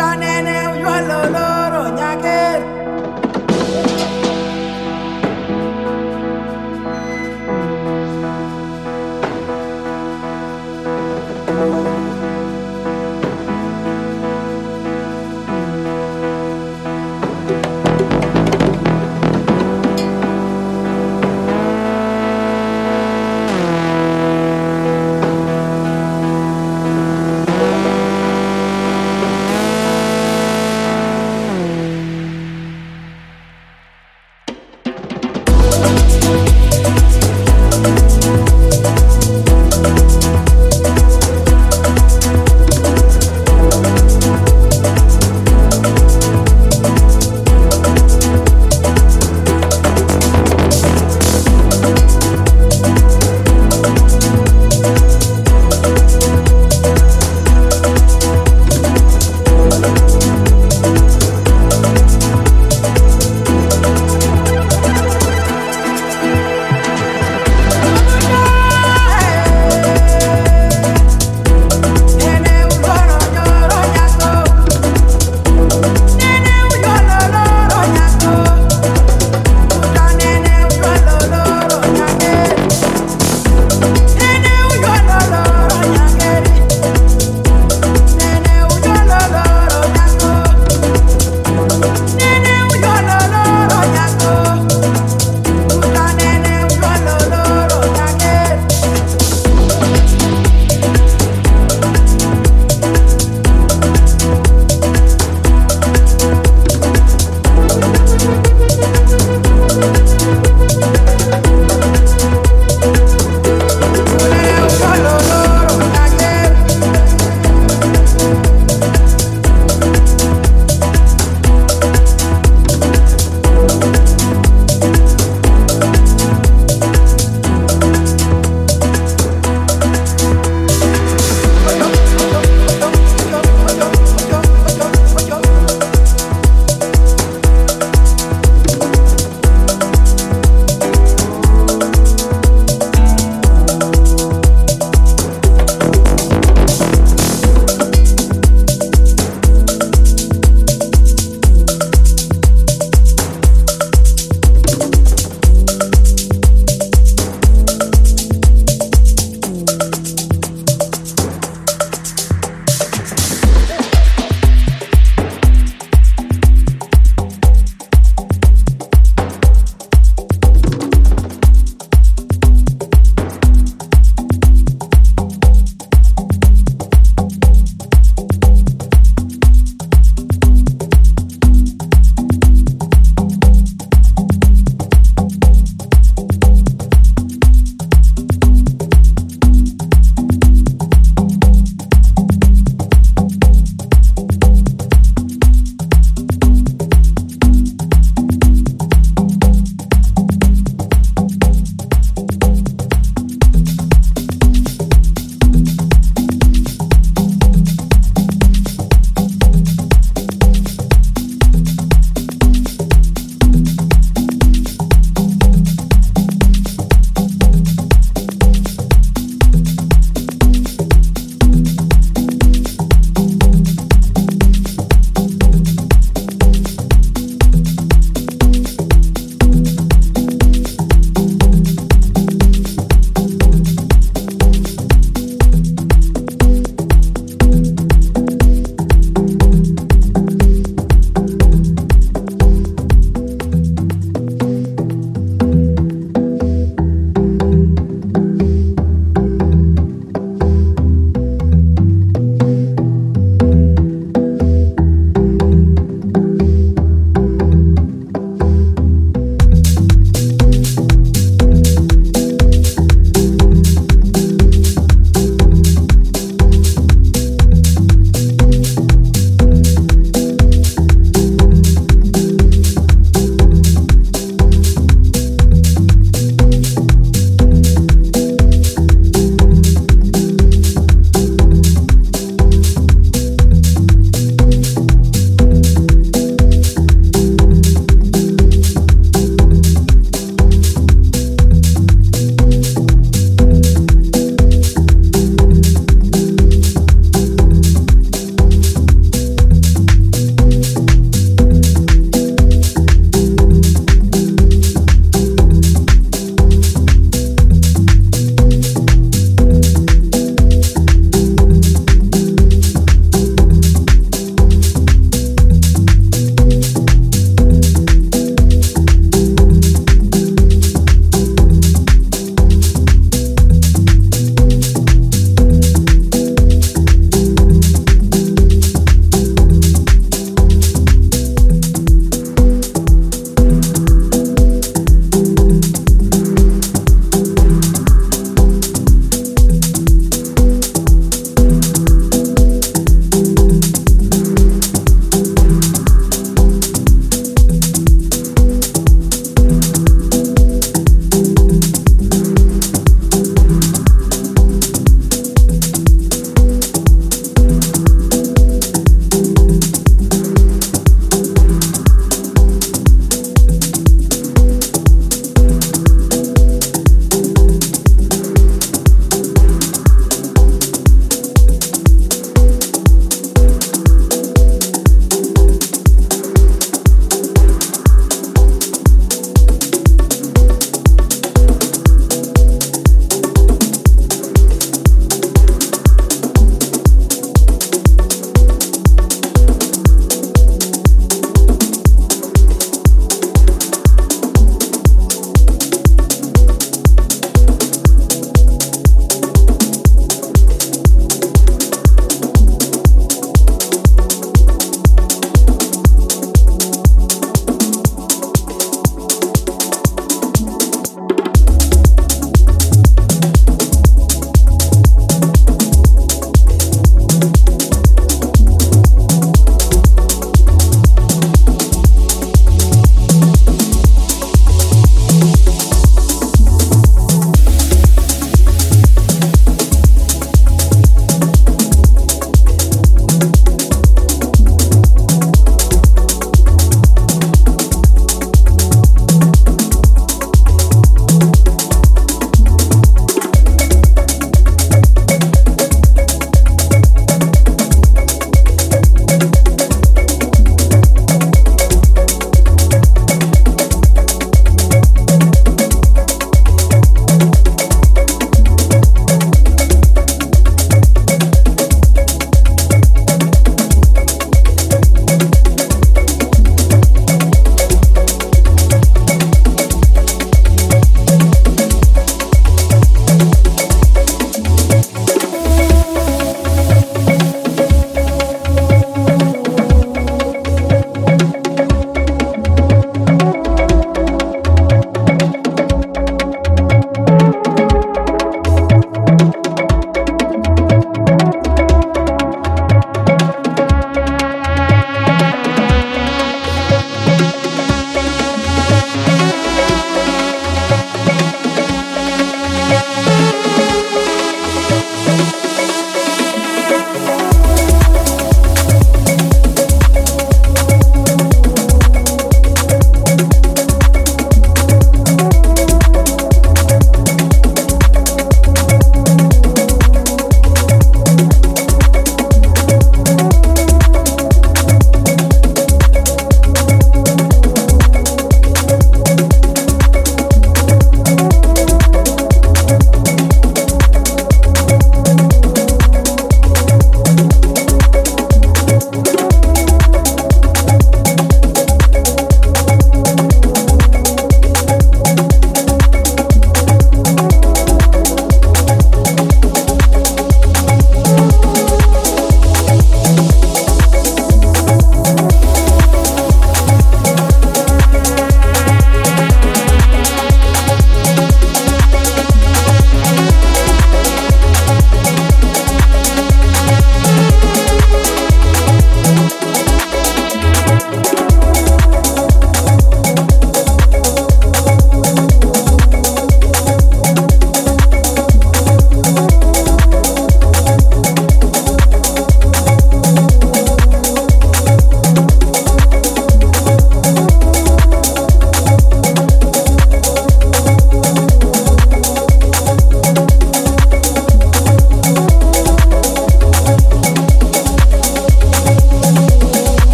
uta nene a lolo.